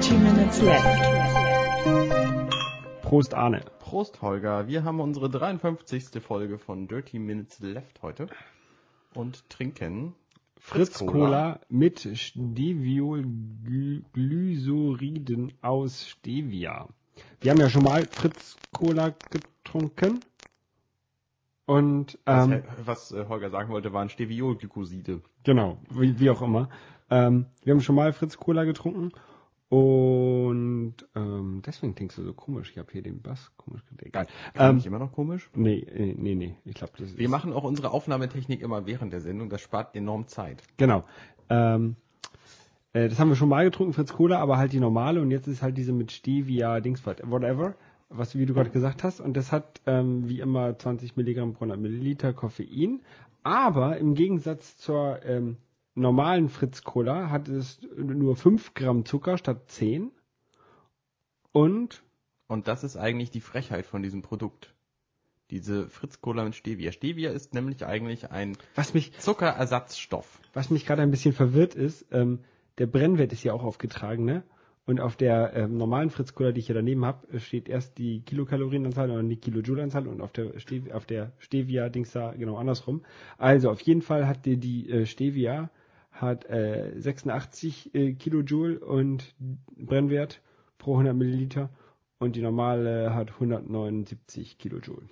Dirty Minutes Left. Prost Arne. Prost, Holger. Wir haben unsere 53. Folge von Dirty Minutes Left heute und trinken Fritz Cola mit Steviolglyceriden aus Stevia. Wir haben ja schon mal Fritz Cola getrunken. Und ähm, was, was äh, Holger sagen wollte, waren Steviolglykoside. Genau, wie, wie auch immer. Ähm, wir haben schon mal Fritz Cola getrunken und ähm, deswegen klingst du so komisch. Ich habe hier den Bass komisch gedreht. Egal. Ähm, ich immer noch komisch? nee, äh, nee, nee. Ich glaube, das ist. Wir machen auch unsere Aufnahmetechnik immer während der Sendung. Das spart enorm Zeit. Genau. Ähm, äh, das haben wir schon mal getrunken, Fritz Cola, aber halt die normale und jetzt ist halt diese mit Stevia, Dings, whatever, was wie du gerade gesagt hast. Und das hat ähm, wie immer 20 Milligramm pro 100 Milliliter Koffein. Aber im Gegensatz zur ähm, normalen Fritz Cola hat es nur 5 Gramm Zucker statt 10. Und Und das ist eigentlich die Frechheit von diesem Produkt. Diese Fritz Cola mit Stevia. Stevia ist nämlich eigentlich ein was mich, Zuckerersatzstoff. was mich gerade ein bisschen verwirrt ist, ähm, der Brennwert ist ja auch aufgetragen, ne? Und auf der ähm, normalen Fritz Cola, die ich hier daneben habe, steht erst die Kilokalorienanzahl und die Kilojoule-Anzahl und auf der, Stev auf der Stevia-Dings da genau andersrum. Also auf jeden Fall hat die, die äh, Stevia hat äh, 86 äh, Kilojoule und Brennwert pro 100 Milliliter und die normale hat 179 Kilojoule.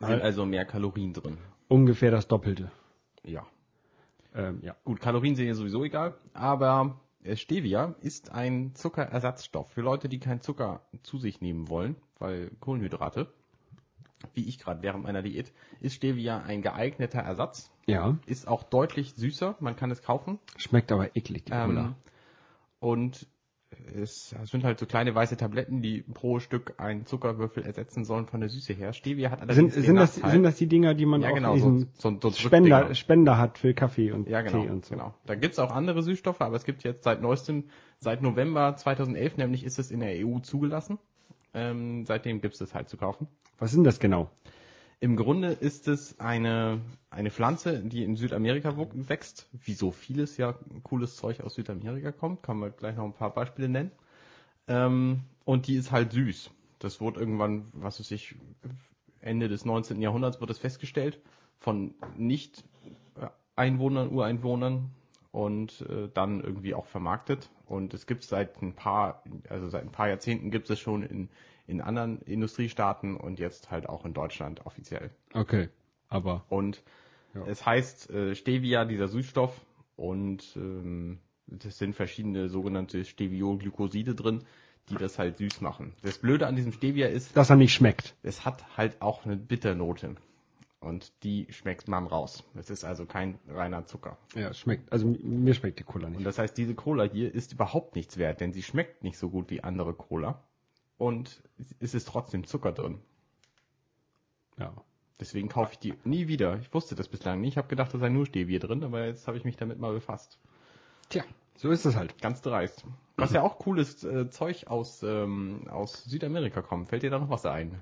Sind also mehr Kalorien drin. Ungefähr das Doppelte. Ja. Ähm, ja. Gut, Kalorien sind ja sowieso egal, aber äh, Stevia ist ein Zuckerersatzstoff für Leute, die keinen Zucker zu sich nehmen wollen, weil Kohlenhydrate, wie ich gerade während meiner Diät, ist Stevia ein geeigneter Ersatz. Ja. Ist auch deutlich süßer, man kann es kaufen. Schmeckt aber eklig, die Cola. Ähm, und es sind halt so kleine weiße Tabletten, die pro Stück einen Zuckerwürfel ersetzen sollen von der Süße her. Stevia hat Sind, allerdings sind, das, Nachteil- sind das die Dinger, die man ja genau, in so, so, so Spender. Spender hat für Kaffee und Ja, genau. Tee und so? genau. Da gibt's auch andere Süßstoffe, aber es gibt jetzt seit neuestem, seit November 2011 nämlich ist es in der EU zugelassen. Ähm, seitdem gibt's es halt zu kaufen. Was sind das genau? Im Grunde ist es eine, eine Pflanze, die in Südamerika wächst, wie so vieles ja cooles Zeug aus Südamerika kommt. Kann man gleich noch ein paar Beispiele nennen. Ähm, und die ist halt süß. Das wurde irgendwann, was weiß ich, Ende des 19. Jahrhunderts wird es festgestellt von nicht äh, Einwohnern, Ureinwohnern und äh, dann irgendwie auch vermarktet. Und es gibt seit ein paar, also seit ein paar Jahrzehnten gibt es schon in, in anderen Industriestaaten und jetzt halt auch in Deutschland offiziell. Okay, aber Und Ja. es heißt äh, Stevia, dieser Süßstoff, und ähm, das sind verschiedene sogenannte Steviolglykoside drin, die das halt süß machen. Das Blöde an diesem Stevia ist, dass er nicht schmeckt. es hat halt auch eine Bitternote. Und die schmeckt man raus. Es ist also kein reiner Zucker. Ja, schmeckt. Also mir schmeckt die Cola Und nicht. das heißt, diese Cola hier ist überhaupt nichts wert, denn sie schmeckt nicht so gut wie andere Cola. Und es ist trotzdem Zucker drin. Ja. Deswegen kaufe ich die nie wieder. Ich wusste das bislang nicht. Ich habe gedacht, da sei nur Stevia drin, aber jetzt habe ich mich damit mal befasst. Tja, so ist es halt. Ganz dreist. Was ja auch cooles äh, Zeug aus, ähm, aus Südamerika kommt. Fällt dir da noch was ein?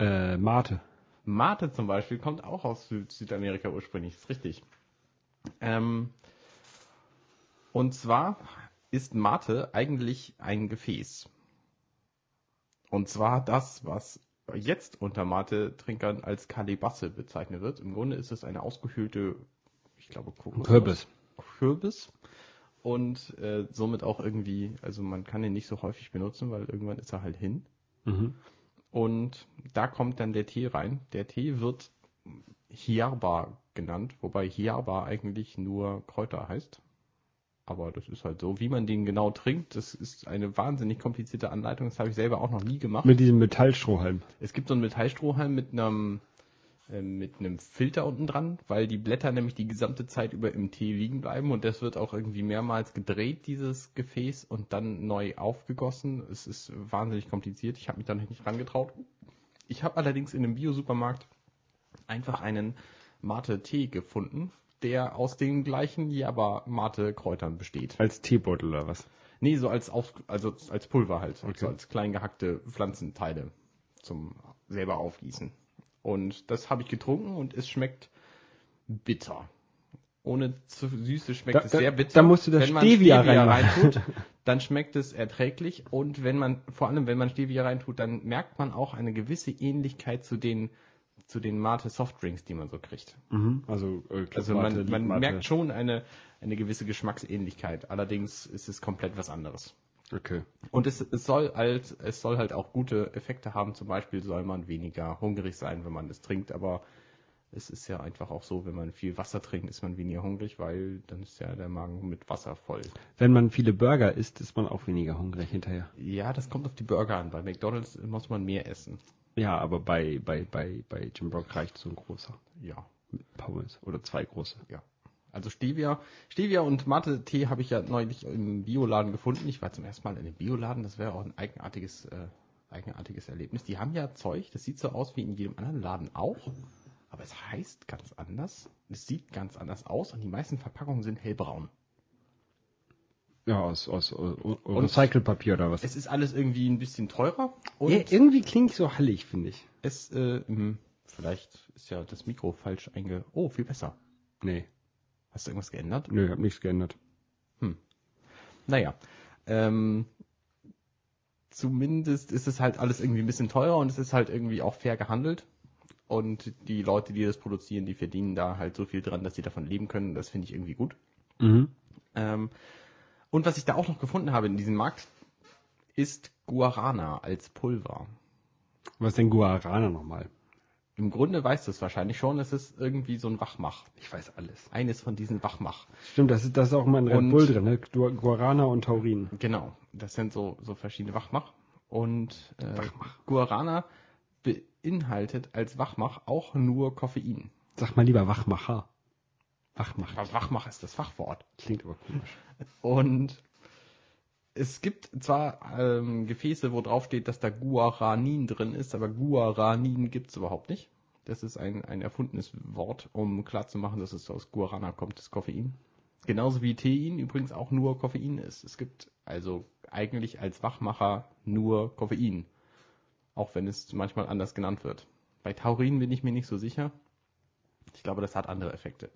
Äh, Mate. Mate zum Beispiel kommt auch aus Süd Südamerika ursprünglich. Ist richtig. Ähm, und zwar ist Mate eigentlich ein Gefäß. Und zwar das, was jetzt unter Mate-Trinkern als Kalebasse bezeichnet wird. Im Grunde ist es eine ausgehöhlte, ich glaube. Kürbis. Kürbis und äh, somit auch irgendwie, also man kann ihn nicht so häufig benutzen, weil irgendwann ist er halt hin. Mhm. Und da kommt dann der Tee rein. Der Tee wird Hierba genannt, wobei Hierba eigentlich nur Kräuter heißt. Aber das ist halt so. Wie man den genau trinkt, das ist eine wahnsinnig komplizierte Anleitung. Das habe ich selber auch noch nie gemacht. Mit diesem Metallstrohhalm. Es gibt so einen Metallstrohhalm mit einem mit einem Filter unten dran, weil die Blätter nämlich die gesamte Zeit über im Tee liegen bleiben und das wird auch irgendwie mehrmals gedreht, dieses Gefäß, und dann neu aufgegossen. Es ist wahnsinnig kompliziert. Ich habe mich da nicht rangetraut. Ich habe allerdings in einem Bio-Supermarkt einfach einen Mate-Tee gefunden, der aus den gleichen Java-Mate-Kräutern besteht. Als Teebeutel oder was? Nee, so als auf, also als Pulver halt, Okay. so als klein gehackte Pflanzenteile zum selber aufgießen. Und das habe ich getrunken und es schmeckt bitter. Ohne zu Süße schmeckt Da- es sehr bitter. da musst du das Wenn man Stevia Stevia reintut, dann schmeckt es erträglich und wenn man, vor allem wenn man Stevia reintut, dann merkt man auch eine gewisse Ähnlichkeit zu den, zu den Mate Softdrinks, die man so kriegt. Mhm. Also, äh, Also man, man merkt schon eine, eine gewisse Geschmacksähnlichkeit. Allerdings ist es komplett was anderes. Okay. Und es, es soll halt, es soll halt auch gute Effekte haben. Zum Beispiel soll man weniger hungrig sein, wenn man das trinkt. Aber es ist ja einfach auch so, wenn man viel Wasser trinkt, ist man weniger hungrig, weil dann ist ja der Magen mit Wasser voll. Wenn man viele Burger isst, ist man auch weniger hungrig hinterher. Ja, das kommt auf die Burger an. Bei McDonald's muss man mehr essen. Ja, aber bei, bei, bei, bei Jim Brock reicht so ein großer. Ja, Mit Pommes. Oder zwei große. ja. Also Stevia, Stevia und Mate-Tee habe ich ja neulich im Bioladen gefunden. Ich war zum ersten Mal in einem Bioladen. Das wäre auch ein eigenartiges, äh, eigenartiges Erlebnis. Die haben ja Zeug, das sieht so aus wie in jedem anderen Laden auch. Aber es heißt ganz anders. Es sieht ganz anders aus und die meisten Verpackungen sind hellbraun. Ja, aus, aus, aus Recycelpapier oder was? Es ist alles irgendwie ein bisschen teurer und ja, irgendwie klingt so hallig, finde ich. es, äh, hm, vielleicht ist ja das Mikro falsch einge... Oh, viel besser. Nee. Hast du irgendwas geändert? Nö, hab nichts geändert. Naja, ähm, zumindest ist es halt alles irgendwie ein bisschen teurer und es ist halt irgendwie auch fair gehandelt. Und die Leute, die das produzieren, die verdienen da halt so viel dran, dass sie davon leben können. Das finde ich irgendwie gut. Mhm. Ähm, und was ich da auch noch gefunden habe in diesem Markt, ist Guarana als Pulver. Was ist denn Guarana nochmal? Im Grunde weißt du es wahrscheinlich schon, es ist irgendwie so ein Wachmach. Ich weiß alles. Eines von diesen Wachmach. Stimmt, das ist, das ist auch mal in Red Bull drin, ne? Gu- Guarana und Taurin. Genau, das sind so, so verschiedene Wachmach. Und äh, Guarana beinhaltet als Wachmach auch nur Koffein. Sag mal lieber Wachmacher. Wachmacher. Aber Wachmach ist das Fachwort. Klingt aber komisch. Und es gibt zwar ähm, Gefäße, wo drauf steht, dass da Guaranin drin ist, aber Guaranin gibt es überhaupt nicht. Das ist ein, ein erfundenes Wort, um klarzumachen, dass es aus Guarana kommt, das Koffein. Genauso wie Tein übrigens auch nur Koffein ist. Es gibt also eigentlich als Wachmacher nur Koffein. Auch wenn es manchmal anders genannt wird. Bei Taurin bin ich mir nicht so sicher. Ich glaube, das hat andere Effekte.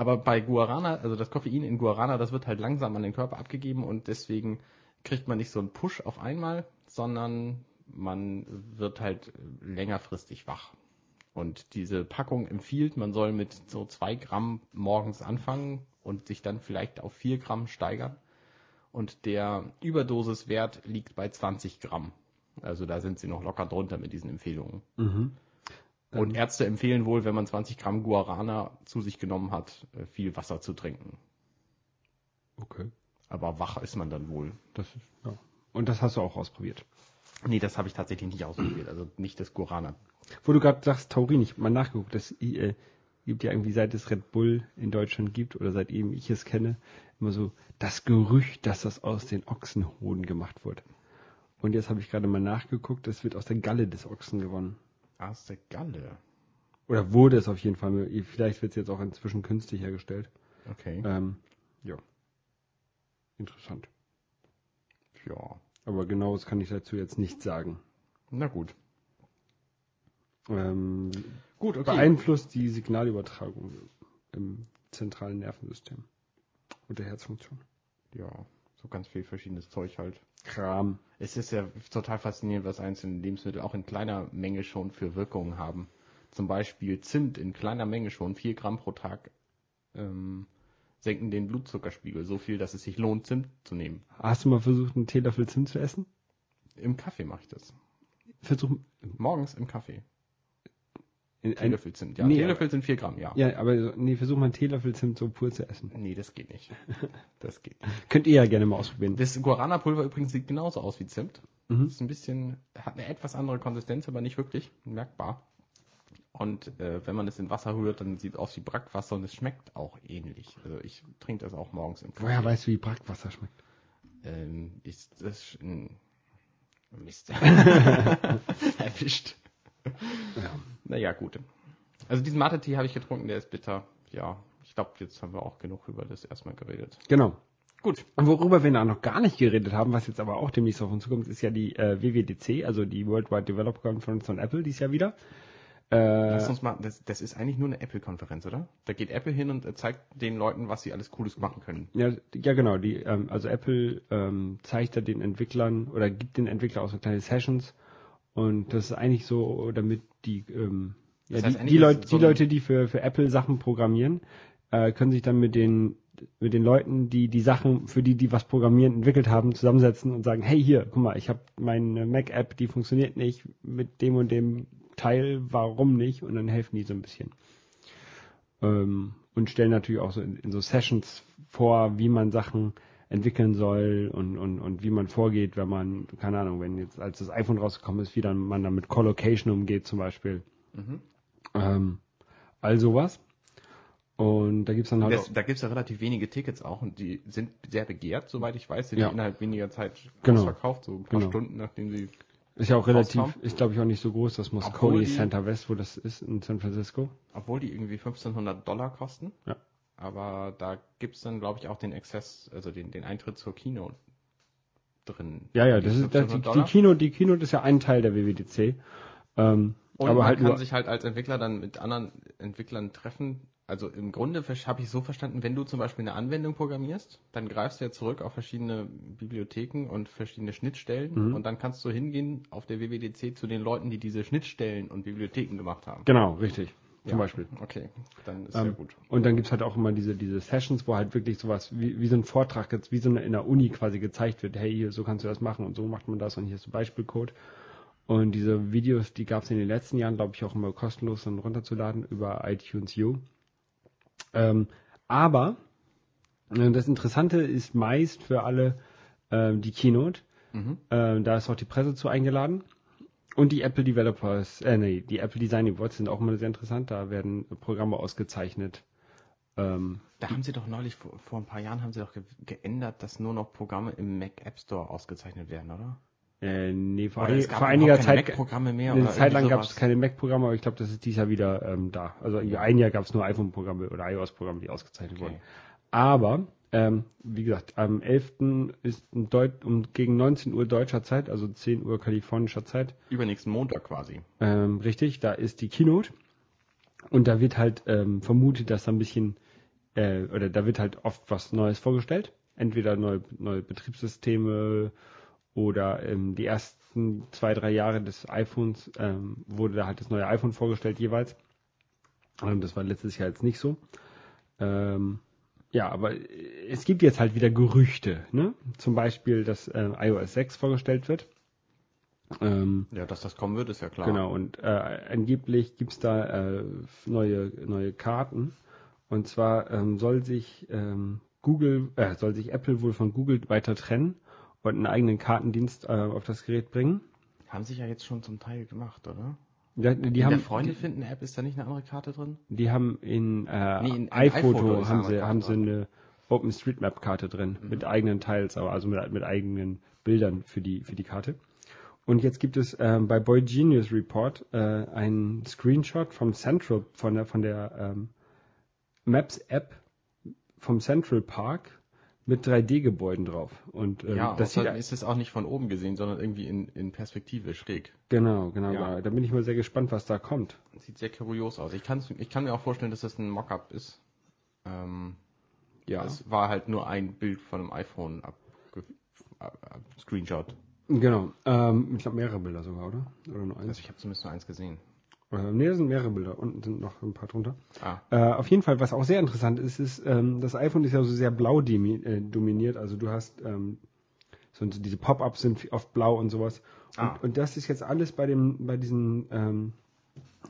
Aber bei Guarana, also das Koffein in Guarana, das wird halt langsam an den Körper abgegeben und deswegen kriegt man nicht so einen Push auf einmal, sondern man wird halt längerfristig wach. Und diese Packung empfiehlt, man soll mit so zwei Gramm morgens anfangen und sich dann vielleicht auf vier Gramm steigern. Und der Überdosiswert liegt bei 20 Gramm. Also da sind sie noch locker drunter mit diesen Empfehlungen. Mhm. Und Ärzte empfehlen wohl, wenn man 20 Gramm Guarana zu sich genommen hat, äh, viel Wasser zu trinken. Okay. Aber wach ist man dann wohl. Das ist, ja. Und das hast du auch ausprobiert. Nee, das habe ich tatsächlich nicht ausprobiert. Also nicht das Guarana. Wo du gerade sagst, Taurin, ich hab mal nachgeguckt, das äh, gibt ja irgendwie, seit es Red Bull in Deutschland gibt oder seitdem ich es kenne, immer so das Gerücht, dass das aus den Ochsenhoden gemacht wird. Und jetzt habe ich gerade mal nachgeguckt, das wird aus der Galle des Ochsen gewonnen. Aus der Galle. Oder wurde es auf jeden Fall. Vielleicht wird es jetzt auch inzwischen künstlich hergestellt. Okay. Ähm, ja. Interessant. Ja. Aber genaues kann ich dazu jetzt nicht sagen. Na gut. Ähm, Gut, beeinflusst die Signalübertragung im zentralen Nervensystem und der Herzfunktion. Ja, so ganz viel verschiedenes Zeug halt. Kram. Es ist ja total faszinierend, was einzelne Lebensmittel auch in kleiner Menge schon für Wirkungen haben. Zum Beispiel Zimt in kleiner Menge schon, 4 Gramm pro Tag, ähm, senken den Blutzuckerspiegel so viel, dass es sich lohnt, Zimt zu nehmen. Hast du mal versucht, einen Teelöffel Zimt zu essen? Im Kaffee mache ich das. Versuch. Morgens im Kaffee. In, Teelöffel Zimt. Ja, Nee, Teelöffel sind 4 Gramm, ja. ja, aber nee, versuch mal einen Teelöffel Zimt so pur zu essen. Nee, das geht nicht. Das geht nicht. Könnt ihr ja gerne mal ausprobieren. Das Guarana-Pulver übrigens sieht genauso aus wie Zimt. Mhm. Ist ein bisschen, hat eine etwas andere Konsistenz, aber nicht wirklich merkbar. Und äh, wenn man es in Wasser rührt, dann sieht es aus wie Brackwasser und es schmeckt auch ähnlich. Also ich trinke das auch morgens im Kaffee. Woher weißt du, wie Brackwasser schmeckt? Ähm, ist das ein Mist. Erwischt. Ja. Naja, gut. Also diesen Mate-Tee habe ich getrunken, der ist bitter. Ja, ich glaube, jetzt haben wir auch genug über das erstmal geredet. Genau. Gut. Und worüber wir noch gar nicht geredet haben, was jetzt aber auch demnächst auf uns zukommt, ist ja die äh, WWDC, also die Worldwide Developer Conference von Apple, dies Jahr wieder. Äh, Lass uns mal, das, das ist eigentlich nur eine Apple-Konferenz, oder? Da geht Apple hin und äh, zeigt den Leuten, was sie alles Cooles machen können. Ja, ja genau. Die, ähm, also Apple ähm, zeigt da den Entwicklern oder gibt den Entwicklern auch so kleine Sessions und das ist eigentlich so, damit die, ähm, ja, Das heißt, die, die, Leute, so die Leute, die für, für Apple Sachen programmieren, äh, können sich dann mit den mit den Leuten, die die Sachen, für die die was programmieren, entwickelt haben, zusammensetzen und sagen, hey hier, guck mal, ich habe meine Mac-App, die funktioniert nicht mit dem und dem Teil, warum nicht? Und dann helfen die so ein bisschen ähm, und stellen natürlich auch so in, in so Sessions vor, wie man Sachen entwickeln soll und, und, und wie man vorgeht, wenn man, keine Ahnung, wenn jetzt als das iPhone rausgekommen ist, wie dann man dann mit Collocation umgeht zum Beispiel. Mhm. Ähm, all sowas. Und da gibt's dann halt Das, da gibt's ja relativ wenige Tickets auch und die sind sehr begehrt, soweit ich weiß. Sind Ja. die innerhalb weniger Zeit Genau. ausverkauft, so ein paar Genau. Stunden, nachdem sie. ist ja auch relativ, rauskommen. ist glaube ich auch nicht so groß, das Moscone die- Center West, wo das ist, in San Francisco. Obwohl die irgendwie 1500 Dollar kosten. Ja. Aber da gibt's dann, glaube ich, auch den Access, also den, den Eintritt zur Kino drin. Ja, ja, das ist, das, die, 1500 die. Keynote, die Keynote ist ja ein Teil der WWDC. Ähm, Und aber man halt kann sich halt als Entwickler dann mit anderen Entwicklern treffen. Also im Grunde habe ich so verstanden, wenn du zum Beispiel eine Anwendung programmierst, dann greifst du ja zurück auf verschiedene Bibliotheken und verschiedene Schnittstellen Mhm. und dann kannst du hingehen auf der WWDC zu den Leuten, die diese Schnittstellen und Bibliotheken gemacht haben. genau, richtig, zum Ja. Beispiel. Okay, dann ist Ähm, ja gut. Und dann gibt's halt auch immer diese, diese Sessions, wo halt wirklich sowas wie, wie so ein Vortrag, jetzt wie so eine, in der Uni quasi gezeigt wird, hey, hier, so kannst du das machen und so macht man das und hier ist so Beispielcode. Und diese Videos, die gab's in den letzten Jahren, glaube ich, auch immer kostenlos dann runterzuladen über iTunes U. Ähm, aber äh, das Interessante ist meist für alle ähm, die Keynote. Mhm. Ähm, da ist auch die Presse zu eingeladen. Und die Apple Developers, äh, nee, die Apple Design Awards sind auch immer sehr interessant. Da werden Programme ausgezeichnet. Ähm, Da haben sie doch neulich, vor, vor ein paar Jahren haben sie doch ge geändert, dass nur noch Programme im Mac App Store ausgezeichnet werden, oder? äh, nee, vor, ein, vor einiger keine Zeit, Mac-Programme mehr. eine Zeit lang gab es keine Mac-Programme, aber ich glaube, das ist dieses Jahr wieder ähm, da. Also ein Jahr gab es nur iPhone-Programme oder iOS-Programme, die ausgezeichnet Okay. wurden. Aber, ähm, wie gesagt, am 11. ist ein Deut um, gegen 19 Uhr deutscher Zeit, also 10 Uhr kalifornischer Zeit, Übernächsten Montag quasi. Ähm, richtig, da ist die Keynote. Und da wird halt ähm, vermutet, dass da ein bisschen, äh, oder da wird halt oft was Neues vorgestellt. Entweder neue, neue Betriebssysteme oder ähm, die ersten zwei, drei Jahre des iPhones ähm, wurde da halt das neue iPhone vorgestellt jeweils. Und das war letztes Jahr jetzt nicht so. Ähm, ja, aber es gibt jetzt halt wieder Gerüchte, ne? Zum Beispiel, dass äh, iOS 6 vorgestellt wird. Ähm, Ja, dass das kommen wird, ist ja klar. Genau, und äh, angeblich gibt's da äh, neue, neue Karten. Und zwar ähm, soll sich ähm, Google, äh, soll sich Apple wohl von Google weiter trennen und einen eigenen Kartendienst äh, auf das Gerät bringen. Haben sich ja jetzt schon zum Teil gemacht, oder? Ja, die, In der haben, Freunde finden App ist da nicht eine andere Karte drin? die haben in, äh, Nee, in- in iPhoto, haben eine sie, haben sie eine OpenStreetMap-Karte drin mit eigenen Teils, aber also mit, mit eigenen Bildern für die für die Karte. Und jetzt gibt es ähm, bei Boy Genius Report äh, einen Screenshot vom Central von der von der ähm, Maps App vom Central Park mit 3D-Gebäuden drauf. Und ähm, ja, das außerdem ist es auch nicht von oben gesehen, sondern irgendwie in, in Perspektive schräg. genau, genau, Ja. Da bin ich mal sehr gespannt, was da kommt. Sieht sehr kurios aus. Ich, kann's, ich kann mir auch vorstellen, dass das ein Mockup ist. Ähm, Ja, Es war halt nur ein Bild von einem iPhone ab, ab, ab Screenshot. genau. Ähm, ich glaube mehrere Bilder sogar, oder? Oder nur eins? Also ich habe zumindest nur eins gesehen. Äh, nee, das sind mehrere Bilder. Unten sind noch ein paar drunter. Ah, Äh, auf jeden Fall, was auch sehr interessant ist, ist, ähm, das iPhone ist ja so sehr blau äh, dominiert. Also du hast ähm, so diese Pop-ups sind oft blau und sowas. Und, Ah. und das ist jetzt alles bei dem, bei diesen ähm,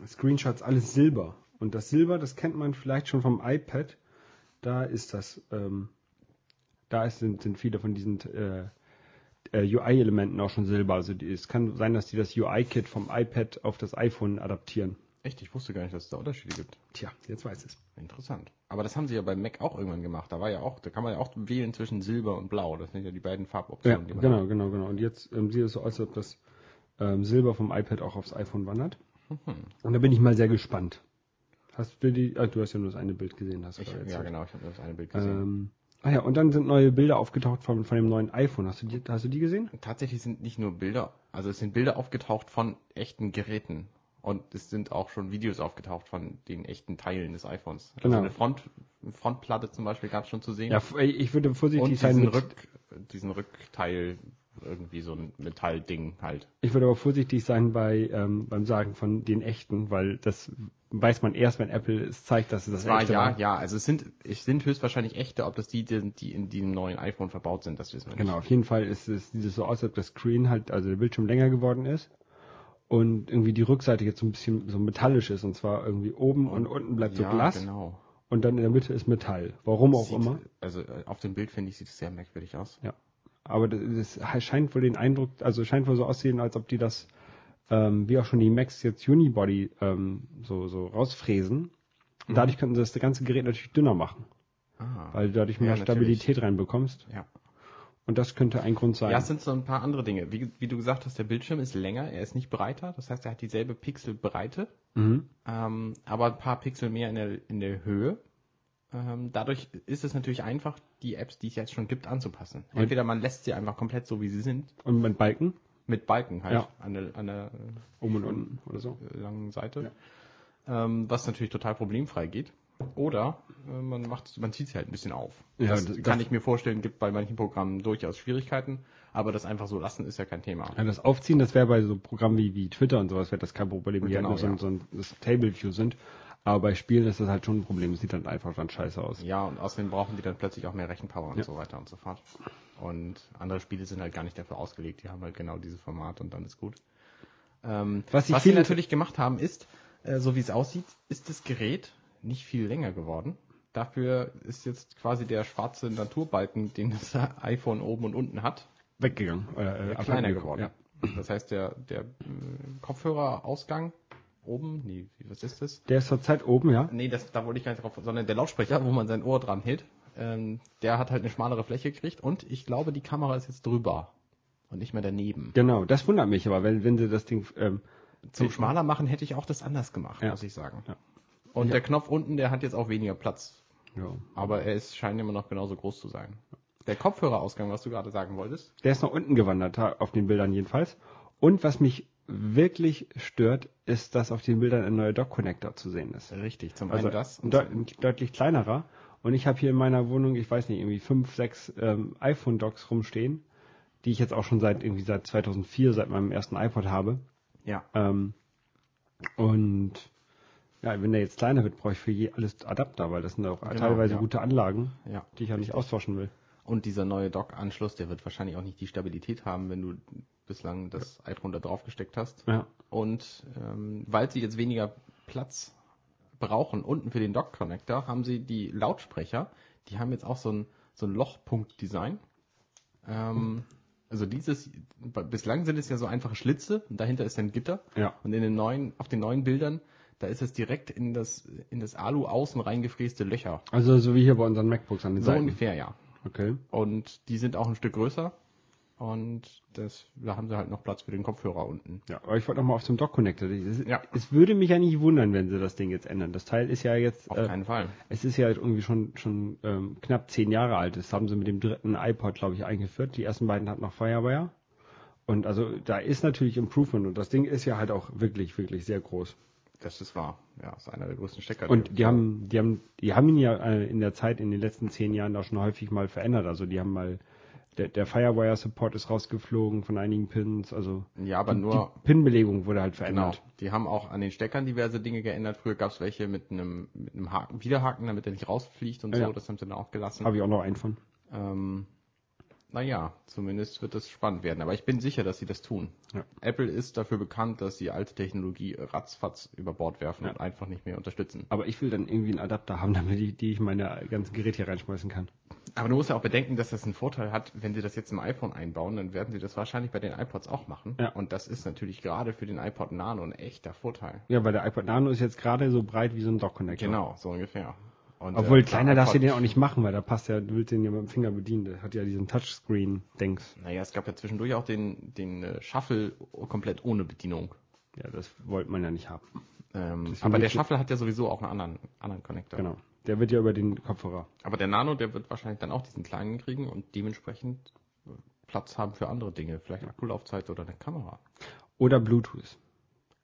Screenshots alles Silber. Und das Silber, das kennt man vielleicht schon vom iPad. Da ist das, ähm, da ist, sind, sind viele von diesen äh, äh, UI-Elementen auch schon Silber. Also die, es kann sein, dass die das UI-Kit vom iPad auf das iPhone adaptieren. echt? Ich wusste gar nicht, dass es da Unterschiede gibt. Tja, jetzt weiß es. Interessant. Aber das haben sie ja bei Mac auch irgendwann gemacht. Da war ja auch, da kann man ja auch wählen zwischen Silber und Blau. Das sind ja die beiden Ja, Farboptionen, die man genau, genau, genau. Und jetzt ähm, sieht es so aus, als ob das ähm, Silber vom iPad auch aufs iPhone wandert. Mhm. Und da bin ich mal sehr gespannt. Hast du die, ah, du hast ja nur das eine Bild gesehen, hast du Ich, ja, genau, ich habe das eine Bild gesehen. Ähm, ah ja, und dann sind neue Bilder aufgetaucht von, von dem neuen iPhone. Hast du die, hast du die gesehen? Tatsächlich sind nicht nur Bilder, also es sind Bilder aufgetaucht von echten Geräten. Und es sind auch schon Videos aufgetaucht von den echten Teilen des iPhones. Genau. Also eine Front, Frontplatte zum Beispiel gab es schon zu sehen. Ja, ich würde vorsichtig und sein diesen, mit, Rück, diesen Rückteil, irgendwie so ein Metallding halt. ich würde aber vorsichtig sein bei, ähm, beim Sagen von den echten, weil das weiß man erst, wenn Apple es zeigt, dass es das, Das war echte ja, war. ja, also es sind, es sind höchstwahrscheinlich echte, ob das die sind, die in diesem neuen iPhone verbaut sind, das wissen wir Genau, auf jeden Fall ist es sieht es so aus, als ob das Screen halt, also der Bildschirm länger geworden ist und irgendwie die Rückseite jetzt so ein bisschen so metallisch ist und zwar irgendwie oben und unten bleibt nicht. so Glas genau. und dann in der Mitte ist Metall. Warum auch Sieht- immer. Also äh, auf dem Bild finde ich, sieht es sehr merkwürdig aus. Ja. Aber das, das scheint wohl den Eindruck, also scheint wohl so aussehen, als ob die das, ähm, wie auch schon die Macs jetzt Unibody ähm, so, so rausfräsen. Und dadurch könnten sie das ganze Gerät natürlich dünner machen, Ah. weil du dadurch mehr Ja. Stabilität reinbekommst. Ja. Und das könnte ein Grund sein. Ja, es sind so ein paar andere Dinge. Wie, wie du gesagt hast, der Bildschirm ist länger, er ist nicht breiter, das heißt, er hat dieselbe Pixelbreite, mhm. ähm, aber ein paar Pixel mehr in der, in der Höhe. Ähm, dadurch ist es natürlich einfach, die Apps, die es jetzt schon gibt, anzupassen. Entweder man lässt sie einfach komplett so, wie sie sind, Und mit Balken, mit Balken halt Ja. an der, an der oben und unten oder so. langen Seite, ähm, was natürlich total problemfrei geht. Oder äh, man macht, man zieht sie halt ein bisschen auf. Ja, das, das- kann ich mir vorstellen, gibt bei manchen Programmen durchaus Schwierigkeiten, aber das einfach so lassen ist ja kein Thema. Ja, das Aufziehen, das wäre bei so Programmen wie, wie Twitter und sowas, wäre das kein Problem, die Genau, halt nur so, ja. ein- so ein Table View sind. Aber bei Spielen ist das halt schon ein Problem. Es sieht dann einfach dann scheiße aus. Ja, und außerdem brauchen die dann plötzlich auch mehr Rechenpower und Ja. so weiter und so fort. Und andere Spiele sind halt gar nicht dafür ausgelegt. Die haben halt genau dieses Format und dann ist gut. Ähm, Was sie viele- natürlich gemacht haben ist, äh, so wie es aussieht, ist das Gerät nicht viel länger geworden. Dafür ist jetzt quasi der schwarze Naturbalken, den das iPhone oben und unten hat, Weggegangen. Äh, äh, kleiner geworden. Ja. Das heißt, der, der äh, Kopfhörerausgang oben, nee, was ist das? Der ist zurzeit oben, ja. Nee, das, da wollte ich gar nicht drauf, sondern der Lautsprecher, wo man sein Ohr dran hält, ähm, der hat halt eine schmalere Fläche gekriegt und ich glaube, die Kamera ist jetzt drüber und nicht mehr daneben. Genau, das wundert mich aber, wenn, wenn sie das Ding, ähm, Zum schmaler machen hätte ich auch das anders gemacht, Ja. muss ich sagen. Ja. Und Ja. der Knopf unten, der hat jetzt auch weniger Platz, ja. aber er ist, scheint immer noch genauso groß zu sein. Der Kopfhörerausgang, was du gerade sagen wolltest, Der ist nach unten gewandert, auf den Bildern jedenfalls. Und was mich wirklich stört, ist, dass auf den Bildern ein neuer Dock-Connector zu sehen ist. richtig, zum Also einen das. ein deut deutlich kleinerer. Und ich habe hier in meiner Wohnung, ich weiß nicht, irgendwie fünf, sechs ähm, iPhone-Docks rumstehen, die ich jetzt auch schon seit irgendwie seit 2004, seit meinem ersten iPod habe. ja, Ähm, und ja, wenn der jetzt kleiner wird, brauche ich für je alles Adapter, weil das sind auch Genau, teilweise ja. gute Anlagen, ja. die ich ja nicht austauschen will. Und dieser neue Dock-Anschluss, der wird wahrscheinlich auch nicht die Stabilität haben, wenn du bislang das iPhone da drauf gesteckt hast. Ja. Und ähm, weil sie jetzt weniger Platz brauchen unten für den Dock-Connector, haben sie die Lautsprecher, die haben jetzt auch so ein, so ein Lochpunkt-Design. Ähm, also dieses, bislang sind es ja so einfache Schlitze und dahinter ist ein Gitter. Ja. Und in den neuen, auf den neuen Bildern, da ist es direkt in das, in das Alu außen reingefräste Löcher. Also so wie hier bei unseren MacBooks an den So Seiten. ungefähr, ja. Okay. Und die sind auch ein Stück größer. Und das, da haben sie halt noch Platz für den Kopfhörer unten. Ja, aber ich wollte noch mal auf zum Dock Connector. Es, Ja. es würde mich ja nicht wundern, wenn sie das Ding jetzt ändern. Das Teil ist ja jetzt, Auf äh, keinen Fall. es ist ja irgendwie schon schon ähm, knapp zehn Jahre alt. Das haben sie mit dem dritten iPod, glaube ich, eingeführt. Die ersten beiden hatten noch Firewire. Und also da ist natürlich Improvement und das Ding ist ja halt auch wirklich, wirklich sehr groß. Das ist wahr. Ja, ist einer der größten Stecker. Und die haben, die haben, die haben ihn ja äh, in der Zeit, in den letzten zehn Jahren auch schon häufig mal verändert. Also die haben mal, der, der Firewire-Support ist rausgeflogen von einigen Pins. Also Ja, aber die, nur, die Pin-Belegung wurde halt genau. verändert. Die haben auch an den Steckern diverse Dinge geändert. Früher gab es welche mit einem, mit einem Haken, Widerhaken, damit er nicht rausfliegt und Ja. so. Das haben sie dann auch gelassen. Habe ich auch noch einen von. Ähm, naja, zumindest wird das spannend werden. Aber ich bin sicher, dass sie das tun. Ja. Apple ist dafür bekannt, dass sie alte Technologie ratzfatz über Bord werfen Ja. und einfach nicht mehr unterstützen. Aber ich will dann irgendwie einen Adapter haben, damit ich, die ich meine ganzen Geräte hier reinschmeißen kann. Aber du musst ja auch bedenken, dass das einen Vorteil hat, wenn sie das jetzt im iPhone einbauen, dann werden sie das wahrscheinlich bei den iPods auch machen. Ja. Und das ist natürlich gerade für den iPod Nano ein echter Vorteil. Ja, weil der iPod Nano ist jetzt gerade so breit wie so ein Dock-Connector. Genau, so ungefähr. Und, Obwohl äh, kleiner darfst du den auch nicht machen, weil da passt ja, du willst den ja mit dem Finger bedienen. Der hat ja diesen Touchscreen-Dings. Naja, es gab ja zwischendurch auch den, den äh, Shuffle komplett ohne Bedienung. Ja, das wollte man ja nicht haben. Ähm, aber der Shuffle hat ja sowieso auch einen anderen, anderen Connector. Genau. Der wird ja über den Kopfhörer. Aber der Nano, der wird wahrscheinlich dann auch diesen kleinen kriegen und dementsprechend äh, Platz haben für andere Dinge. Vielleicht Akkulaufzeit oder eine Kamera. Oder Bluetooth.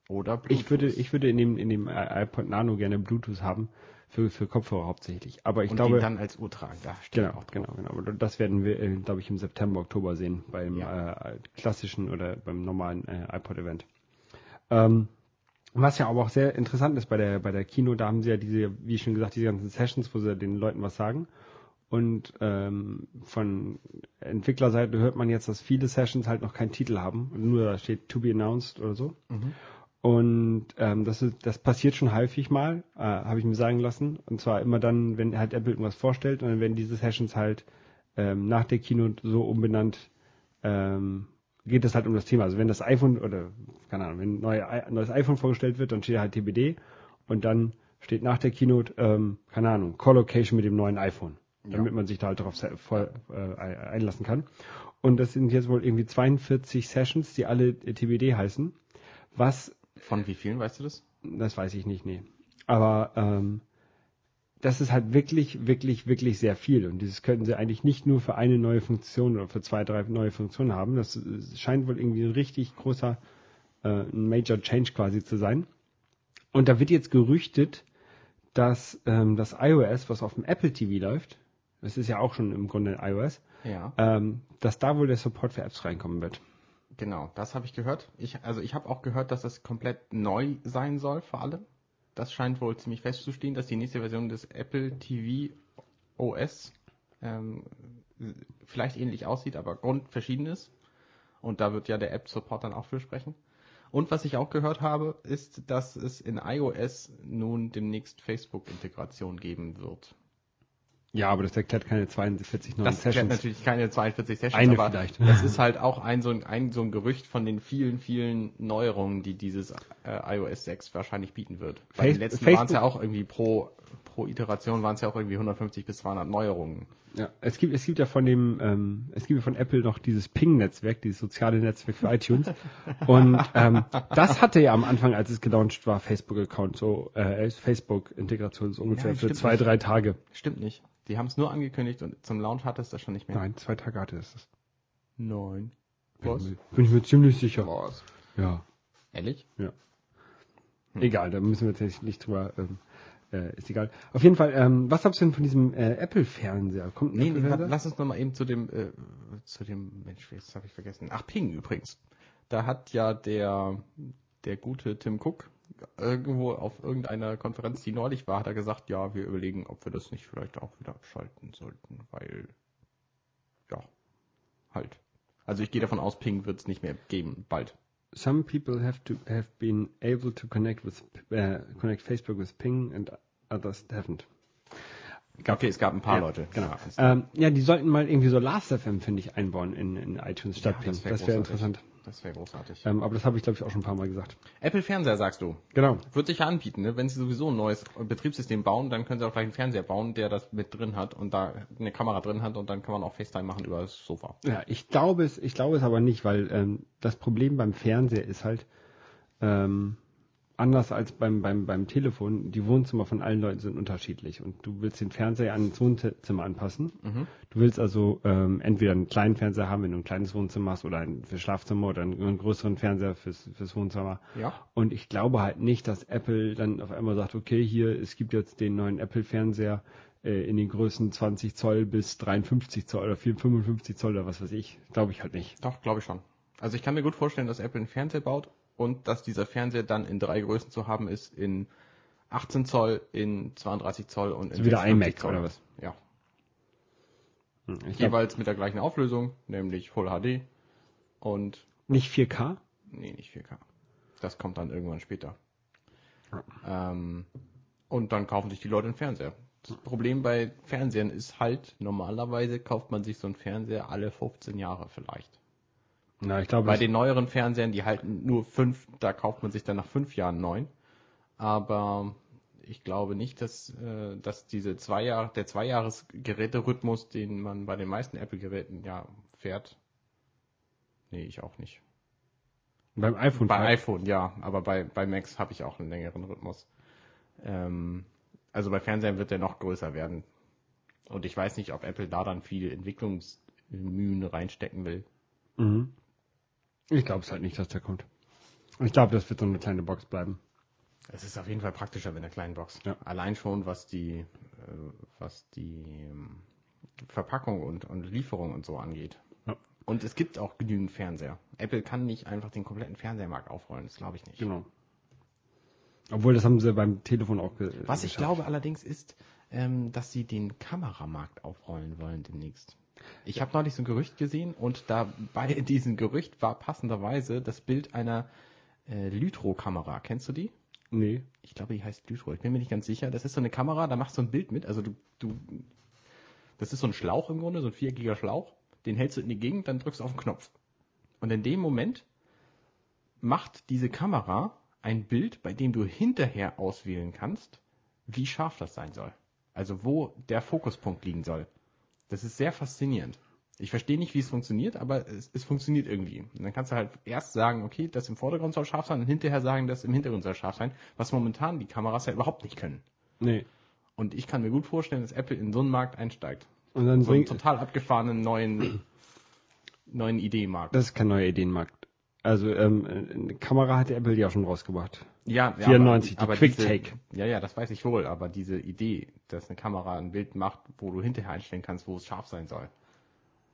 Oder Bluetooth. Ich würde, ich würde in dem, in dem iPod Nano gerne Bluetooth haben. Für, für Kopfhörer hauptsächlich. Aber ich und glaube. dann als Uhr tragen. Da genau, auch genau, genau. Aber das werden wir, äh, glaube ich, im September, Oktober sehen. Beim Ja. äh, klassischen oder beim normalen äh, iPod-Event. Ähm, was ja aber auch sehr interessant ist bei der, bei der Kino, da haben sie ja diese, wie schon gesagt, diese ganzen Sessions, wo sie den Leuten was sagen. Und ähm, von Entwicklerseite hört man jetzt, dass viele Sessions halt noch keinen Titel haben. Nur da steht to be announced oder so. Und ähm, das, ist, das passiert schon häufig mal, äh, habe ich mir sagen lassen. Und zwar immer dann, wenn halt Apple irgendwas vorstellt und dann werden diese Sessions halt ähm, nach der Keynote so umbenannt, ähm, geht es halt um das Thema. Also wenn das iPhone oder keine Ahnung, wenn ein neue, ein neues iPhone vorgestellt wird, dann steht halt TBD und dann steht nach der Keynote, ähm, keine Ahnung, Collocation mit dem neuen iPhone, damit man sich da halt darauf voll, äh, einlassen kann. Und das sind jetzt wohl irgendwie 42 Sessions, die alle äh, TBD heißen, was Von wie vielen, weißt du das? das weiß ich nicht, nee. Aber ähm, das ist halt wirklich, wirklich, wirklich sehr viel. Und dieses könnten sie eigentlich nicht nur für eine neue Funktion oder für zwei, drei neue Funktionen haben. Das scheint wohl irgendwie ein richtig großer äh, ein Major Change quasi zu sein. Und da wird jetzt gerüchtet, dass ähm, das iOS, was auf dem Apple TV läuft, das ist ja auch schon im Grunde iOS, Ja. ähm, dass da wohl der Support für Apps reinkommen wird. Genau, das habe ich gehört. Ich, also ich habe auch gehört, dass das komplett neu sein soll für alle. Das scheint wohl ziemlich festzustehen, dass die nächste Version des Apple TV OS ähm, vielleicht ähnlich aussieht, aber grundverschieden ist. Und da wird ja der App-Support dann auch für sprechen. Und was ich auch gehört habe, ist, dass es in iOS nun demnächst Facebook-Integration geben wird. Ja, aber das erklärt keine 42 neuen Das erklärt Sessions. natürlich keine 42 Sessions, Eine aber vielleicht. das ist halt auch ein so ein, ein so ein Gerücht von den vielen, vielen Neuerungen, die dieses äh, iOS 6 wahrscheinlich bieten wird. Bei Face- den letzten waren es ja auch irgendwie pro, pro Iteration waren es ja auch irgendwie 150 bis 200 Neuerungen. Ja, es gibt, es gibt ja von dem, ähm, es gibt ja von Apple noch dieses Ping-Netzwerk, dieses soziale Netzwerk für iTunes. Und ähm, das hatte ja am Anfang, als es gelauncht war, Facebook-Account, so äh, Facebook-Integration so ungefähr Ja, für zwei, nicht. drei Tage. Stimmt nicht. Die haben es nur angekündigt und zum Launch hatte es das schon nicht mehr. Nein, zwei Tage hatte es das. Nein. Bin, Was? ich mir- bin ich mir ziemlich sicher. Was? Ja, Ehrlich? ja. Hm. Egal, da müssen wir jetzt nicht- drüber, ähm, äh, ist egal. Auf jeden Fall, ähm, was hast du denn von diesem äh, Apple-Fernseher? Kommt ein Nee, nee, Apple-Fernseher? lass uns noch mal eben zu dem, äh, zu dem, Mensch, jetzt habe ich vergessen. Ach, Ping übrigens. Da hat ja der, der gute Tim Cook irgendwo auf irgendeiner Konferenz, die neulich war, hat er gesagt, ja, wir überlegen, ob wir das nicht vielleicht auch wieder abschalten sollten, weil, ja, halt. Also ich gehe davon aus, Ping wird es nicht mehr geben, bald. Some people have to have been able to connect with uh, connect Facebook with Ping and others haven't. Okay, es gab ein paar Ja, Leute. Genau. Ja, ähm, ja, die sollten mal irgendwie so Last.fm, finde ich, einbauen in, in iTunes statt ja, Ping. das wäre großartig. interessant. Das wäre großartig. Ähm, aber das habe ich, glaube ich, auch schon ein paar Mal gesagt. Apple Fernseher, sagst du? Genau. Wird sich ja anbieten, ne? wenn sie sowieso ein neues Betriebssystem bauen, dann können sie auch gleich einen Fernseher bauen, der das mit drin hat und da eine Kamera drin hat und dann kann man auch FaceTime machen über das Sofa. Ja, ich glaube es, ich glaube es aber nicht, weil ähm, das Problem beim Fernseher ist halt ähm, anders als beim, beim, beim Telefon. Die Wohnzimmer von allen Leuten sind unterschiedlich und du willst den Fernseher ans Wohnzimmer anpassen. Du willst also ähm, entweder einen kleinen Fernseher haben, wenn du ein kleines Wohnzimmer hast, oder ein fürs Schlafzimmer oder einen, einen größeren Fernseher fürs, fürs Wohnzimmer. Ja. Und ich glaube halt nicht, dass Apple dann auf einmal sagt, okay, hier, es gibt jetzt den neuen Apple-Fernseher äh, in den Größen 20 Zoll bis 53 Zoll oder 4, 55 Zoll oder was weiß ich. Glaube ich halt nicht. Doch, glaube ich schon. Also ich kann mir gut vorstellen, dass Apple einen Fernseher baut und dass dieser Fernseher dann in drei Größen zu haben ist, in 18 Zoll, in 32 Zoll und in So wie der 56 iMac oder was? Ja. Hm, Jeweils mit der gleichen Auflösung, nämlich Full HD und nicht 4K. Nee, nicht 4K. Das kommt dann irgendwann später. Ähm, und dann kaufen sich die Leute einen Fernseher. Das Problem bei Fernsehern ist halt, normalerweise kauft man sich so einen Fernseher alle 15 Jahre vielleicht. Na, ich glaube, Bei den neueren Fernsehern, die halten nur fünf, da kauft man sich dann nach fünf Jahren neun. Aber ich glaube nicht, dass, äh, dass diese zwei Jahre, der Zweijahres-Geräterhythmus, den man bei den meisten Apple-Geräten ja fährt. Nee, ich auch nicht. beim iPhone. Bei iPhone, ja, aber bei, bei Macs habe ich auch einen längeren Rhythmus. Ähm, also bei Fernsehern wird der noch größer werden. Und ich weiß nicht, ob Apple da dann viel Entwicklungsmühen reinstecken will. Mhm. Ich glaube es halt nicht, dass der kommt. Ich glaube, das wird so eine kleine Box bleiben. Es ist auf jeden Fall praktischer mit einer kleinen Box. Ja. Allein schon, was die, äh, was die ähm, Verpackung und, und Lieferung und so angeht. Ja. Und es gibt auch genügend Fernseher. Apple kann nicht einfach den kompletten Fernsehermarkt aufrollen, das glaube ich nicht. Genau. Obwohl, das haben sie beim Telefon auch ge Was ich geschafft. glaube allerdings ist, ähm, dass sie den Kameramarkt aufrollen wollen demnächst. Ich habe neulich so ein Gerücht gesehen und da bei diesem Gerücht war passenderweise das Bild einer äh, Lytro-Kamera. Kennst du die? Nee. Ich glaube, die heißt Lytro. Ich bin mir nicht ganz sicher. Das ist so eine Kamera, da machst du ein Bild mit. Also du, du, das ist so ein Schlauch im Grunde, so ein viereckiger Schlauch. Den hältst du in die Gegend, dann drückst du auf den Knopf. Und in dem Moment macht diese Kamera ein Bild, bei dem du hinterher auswählen kannst, wie scharf das sein soll. Also wo der Fokuspunkt liegen soll. Das ist sehr faszinierend. Ich verstehe nicht, wie es funktioniert, aber es, es funktioniert irgendwie. Und dann kannst du halt erst sagen, okay, das im Vordergrund soll scharf sein und hinterher sagen, das im Hintergrund soll scharf sein, was momentan die Kameras ja überhaupt nicht können. Nee. Und ich kann mir gut vorstellen, dass Apple in so einen Markt einsteigt. Und dann So einen total abgefahrenen neuen, neuen Ideenmarkt. das ist kein neuer Ideenmarkt. Also, ähm, eine Kamera hat Apple ja schon rausgebracht. Ja, 94, die aber Quick diese, Take. Ja, ja, das weiß ich wohl, aber diese Idee, dass eine Kamera ein Bild macht, wo du hinterher einstellen kannst, wo es scharf sein soll,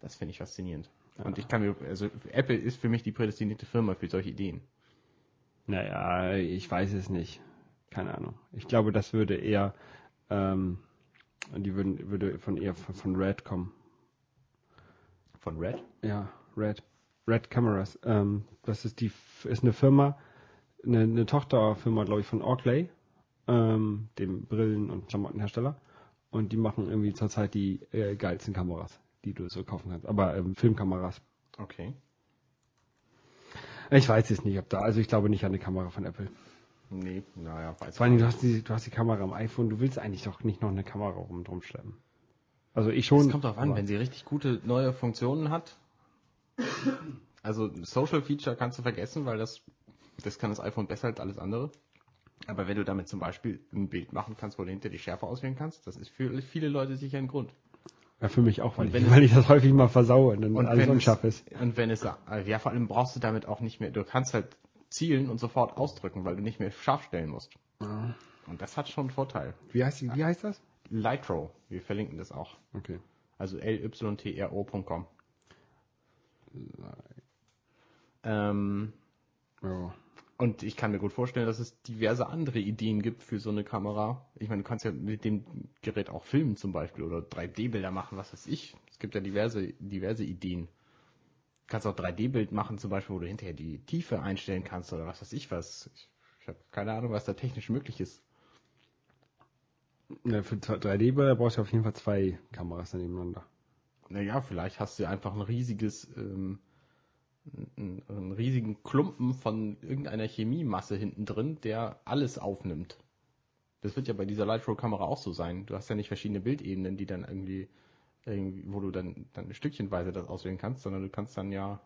das finde ich faszinierend. Und ich kann mir, also Apple ist für mich die prädestinierte Firma für solche Ideen. Naja, ich weiß es nicht. Keine Ahnung. Ich glaube, das würde eher, ähm, die würden, würde von eher von, von Red kommen. Von Red? Ja, Red. Red Cameras. Ähm, das ist die, ist eine Firma, eine, eine Tochterfirma, glaube ich, von Oakley, ähm, dem Brillen- und Klamottenhersteller. Und die machen irgendwie zurzeit die äh, geilsten Kameras, die du so kaufen kannst. Aber ähm, Filmkameras. Okay. Ich weiß es nicht, ob da, also ich glaube nicht an eine Kamera von Apple. Nee, naja, weiß Vor allem, du hast, die, du hast die Kamera am iPhone, du willst eigentlich doch nicht noch eine Kamera rum drum schleppen. Also ich schon. Es kommt darauf an, wenn sie richtig gute neue Funktionen hat. Also Social Feature kannst du vergessen, weil das, das kann das iPhone besser als alles andere. Aber wenn du damit zum Beispiel ein Bild machen kannst, wo du hinter die Schärfe auswählen kannst, das ist für viele Leute sicher ein Grund. Ja, für mich auch, weil, ich, es- weil ich das häufig mal versaue und dann Und alles unscharf ist. und wenn es, ja, vor allem brauchst du damit auch nicht mehr, du kannst halt zielen und sofort ausdrücken, weil du nicht mehr scharf stellen musst. Und das hat schon einen Vorteil. Wie heißt, die, wie heißt das? Lytro, wir verlinken das auch. Okay. Also lytro.com. Ähm, Ja. und ich kann mir gut vorstellen, dass es diverse andere Ideen gibt für so eine Kamera. Ich meine, du kannst ja mit dem Gerät auch filmen zum Beispiel oder 3D-Bilder machen, was weiß ich. Es gibt ja diverse, diverse Ideen. Du kannst auch 3D-Bild machen zum Beispiel, wo du hinterher die Tiefe einstellen kannst oder was weiß ich was. Ich, ich habe keine Ahnung, was da technisch möglich ist. Ja, für 3D-Bilder brauchst du auf jeden Fall zwei Kameras nebeneinander. Naja, vielleicht hast du einfach ein riesiges, ähm, einen, einen riesigen Klumpen von irgendeiner Chemiemasse hinten drin, der alles aufnimmt. Das wird ja bei dieser Lightroom-Kamera auch so sein. Du hast ja nicht verschiedene Bildebenen, die dann irgendwie, irgendwie wo du dann, dann stückchenweise das auswählen kannst, sondern du kannst dann ja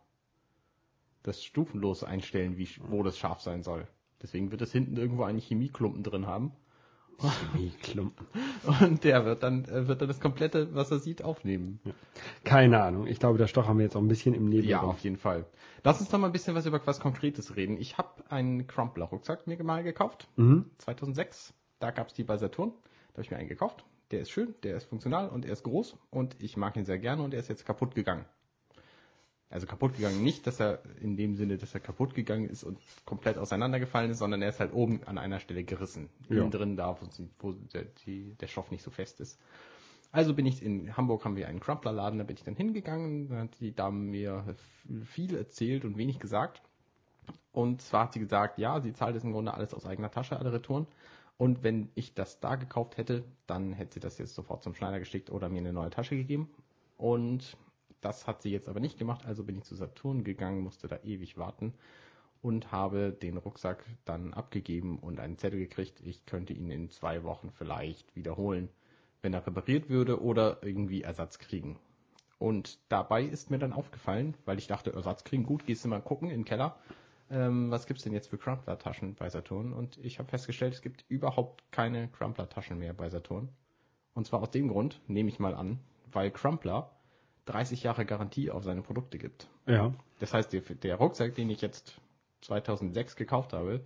das stufenlos einstellen, wie, wo das scharf sein soll. Deswegen wird es hinten irgendwo einen Chemieklumpen drin haben. Chemieklumpen. Und der wird dann, äh, wird dann das komplette, was er sieht, aufnehmen. Keine Ahnung. Ich glaube, da stochern wir jetzt auch ein bisschen im Nebel. Ja, auf jeden Fall. Lass uns doch mal ein bisschen was über was Konkretes reden. Ich habe einen Crumpler-Rucksack mir mal gekauft, Mhm. 2006. Da gab es die bei Saturn. Da habe ich mir einen gekauft. Der ist schön, der ist funktional und er ist groß und ich mag ihn sehr gerne und er ist jetzt kaputt gegangen. Also kaputt gegangen nicht, dass er in dem Sinne, dass er kaputt gegangen ist und komplett auseinandergefallen ist, sondern er ist halt oben an einer Stelle gerissen. Ja. Innen drin da, wo, wo der, die, der Stoff nicht so fest ist. Also bin ich in Hamburg haben wir einen Crumpler-Laden, da bin ich dann hingegangen, da hat die Dame mir viel erzählt und wenig gesagt. Und zwar hat sie gesagt, ja, sie zahlt es im Grunde alles aus eigener Tasche, alle Retouren. Und wenn ich das da gekauft hätte, dann hätte sie das jetzt sofort zum Schneider geschickt oder mir eine neue Tasche gegeben. Und das hat sie jetzt aber nicht gemacht, also bin ich zu Saturn gegangen, musste da ewig warten und habe den Rucksack dann abgegeben und einen Zettel gekriegt, ich könnte ihn in zwei Wochen vielleicht wiederholen, wenn er repariert würde oder irgendwie Ersatz kriegen. Und dabei ist mir dann aufgefallen, weil ich dachte, Ersatz kriegen, gut, gehst du mal gucken den Keller, ähm, was gibt's denn jetzt für Crumpler-Taschen bei Saturn? Und ich habe festgestellt, es gibt überhaupt keine Crumpler-Taschen mehr bei Saturn. Und zwar aus dem Grund, nehme ich mal an, weil Crumpler 30 Jahre Garantie auf seine Produkte gibt. Ja. Das heißt, der, der Rucksack, den ich jetzt 2006 gekauft habe,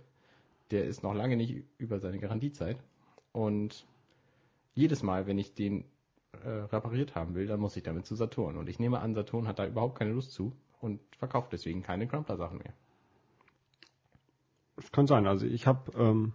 der ist noch lange nicht über seine Garantiezeit. Und jedes Mal, wenn ich den äh, repariert haben will, dann muss ich damit zu Saturn. Und ich nehme an, Saturn hat da überhaupt keine Lust zu und verkauft deswegen keine Crumpler-Sachen mehr. Das kann sein. Also ich habe ähm,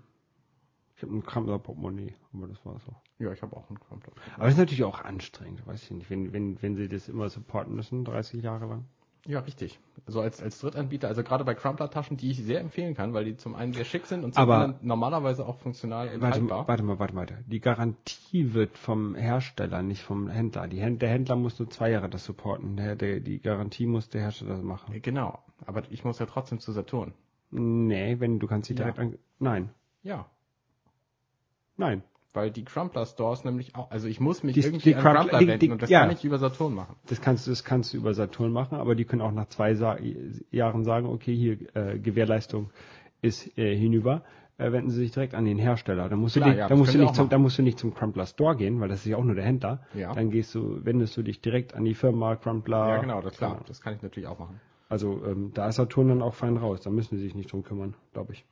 ich habe ein Crumpler Portemonnaie, aber das war so. Ja, ich habe auch einen Crumpler. Aber das ist natürlich auch anstrengend, weiß ich nicht, wenn, wenn, wenn sie das immer supporten müssen, 30 Jahre lang. Ja, richtig. Also als, als Drittanbieter, also gerade bei Crumpler-Taschen, die ich sehr empfehlen kann, weil die zum einen sehr schick sind und zum Aber- anderen normalerweise auch funktional Warte, haltbar. warte mal, warte mal. Die Garantie wird vom Hersteller, nicht vom Händler. Die, Händ- der Händler muss nur zwei Jahre das supporten. Der, der, die Garantie muss der Hersteller machen. Genau, aber ich muss ja trotzdem zu Saturn. Nee, wenn du kannst sie Ja. direkt an. Nein, Ja, nein. weil die Crumpler Stores nämlich auch, also ich muss mich Die- irgendwie die an Crumpler- Crumpler die- wenden die- und das ja. kann ich über Saturn machen. Das kannst du, das kannst du über Saturn machen, aber die können auch nach zwei Sa Jahren sagen, okay, hier äh, Gewährleistung ist äh, hinüber. Äh, wenden sie sich direkt an den Hersteller. Da musst Klar, du, nicht, ja, da musst du die nicht zum, machen. da musst du nicht zum Crumpler Store gehen, weil das ist ja auch nur der Händler. Ja. Dann gehst du, wendest du dich direkt an die Firma Crumpler. ja, genau, das klar, das kann ich natürlich auch machen. Also ähm, da ist Saturn dann auch fein raus. Da müssen sie sich nicht drum kümmern, glaube ich.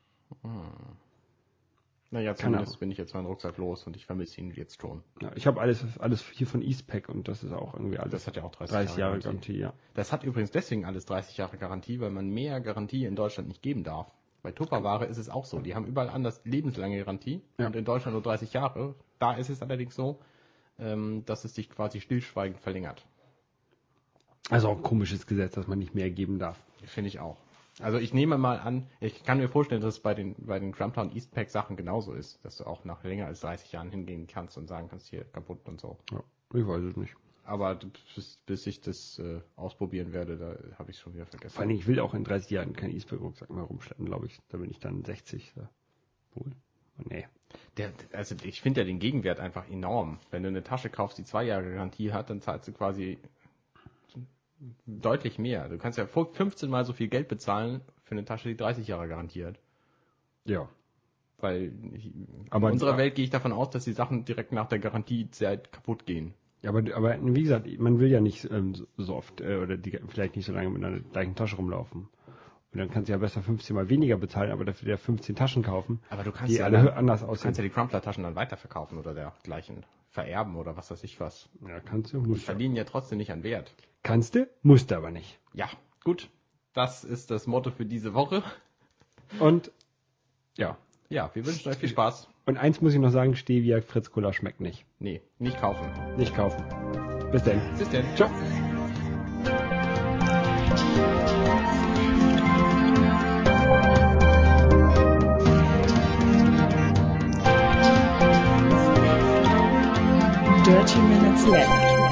Naja, zumindest bin ich jetzt meinen Rucksack los und ich vermisse ihn jetzt schon. Ja, ich habe alles, alles hier von Eastpack und das ist auch irgendwie alles. Das hat ja auch 30, 30 Jahre Garantie. Garantie, ja. Das hat übrigens deswegen alles 30 Jahre Garantie, weil man mehr Garantie in Deutschland nicht geben darf. Bei Tupperware ist es auch so. Die haben überall anders lebenslange Garantie Ja. und in Deutschland nur 30 Jahre. Da ist es allerdings so, ähm, dass es sich quasi stillschweigend verlängert. Also auch ein komisches Gesetz, dass man nicht mehr geben darf. Finde ich auch. Also ich nehme mal an, ich kann mir vorstellen, dass es bei den, bei den Crumptown Eastpack Sachen genauso ist, dass du auch nach länger als 30 Jahren hingehen kannst und sagen kannst, hier kaputt und so. Ja, ich weiß es nicht. Aber bis, bis ich das äh, ausprobieren werde, da habe ich schon wieder vergessen. Vor allem, ich will auch in 30 Jahren keinen Eastpack-Rucksack mehr rumschleppen, glaube ich. Da bin ich dann 60. Ja. Wohl. Oh, nee. Der, also ich finde ja den Gegenwert einfach enorm. Wenn du eine Tasche kaufst, die zwei Jahre Garantie hat, dann zahlst du quasi deutlich mehr. Du kannst ja 15 mal so viel Geld bezahlen für eine Tasche, die 30 Jahre garantiert. Ja. Weil ich, Aber- in unserer Welt gehe ich davon aus, dass die Sachen direkt nach der Garantiezeit kaputt gehen. Ja, aber, aber wie gesagt, man will ja nicht ähm, so- oft äh, oder die, vielleicht nicht so lange mit einer gleichen Tasche rumlaufen. Und dann kannst du ja besser 15 mal weniger bezahlen, aber dafür ja 15 Taschen kaufen, Aber du kannst die ja alle dann, anders du aussehen. kannst ja die Crumpler-Taschen dann weiterverkaufen oder dergleichen vererben oder was weiß ich was. Ja, kannst du, musst du. verdienen ja trotzdem nicht an Wert. Kannst du, musst du aber nicht. Ja, gut. Das ist das Motto für diese Woche. Und ja. Ja, wir wünschen euch viel Spaß. Und eins muss ich noch sagen, Stevia Fritz Cola schmeckt nicht. Nee, nicht kaufen. Nicht kaufen. Bis dann. Bis denn. Ciao. Minutes.